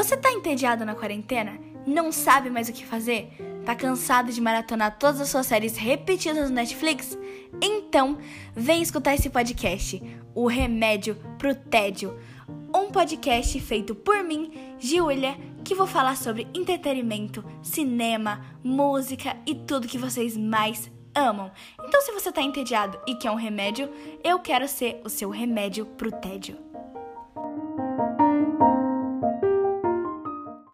Você tá entediado na quarentena? Não sabe mais o que fazer? Tá cansado de maratonar todas as suas séries repetidas no Netflix? Então, vem escutar esse podcast, O Remédio pro Tédio. Um podcast feito por mim, Giulia, que vou falar sobre entretenimento, cinema, música e tudo que vocês mais amam. Então, se você tá entediado e quer um remédio, eu quero ser o seu remédio pro tédio.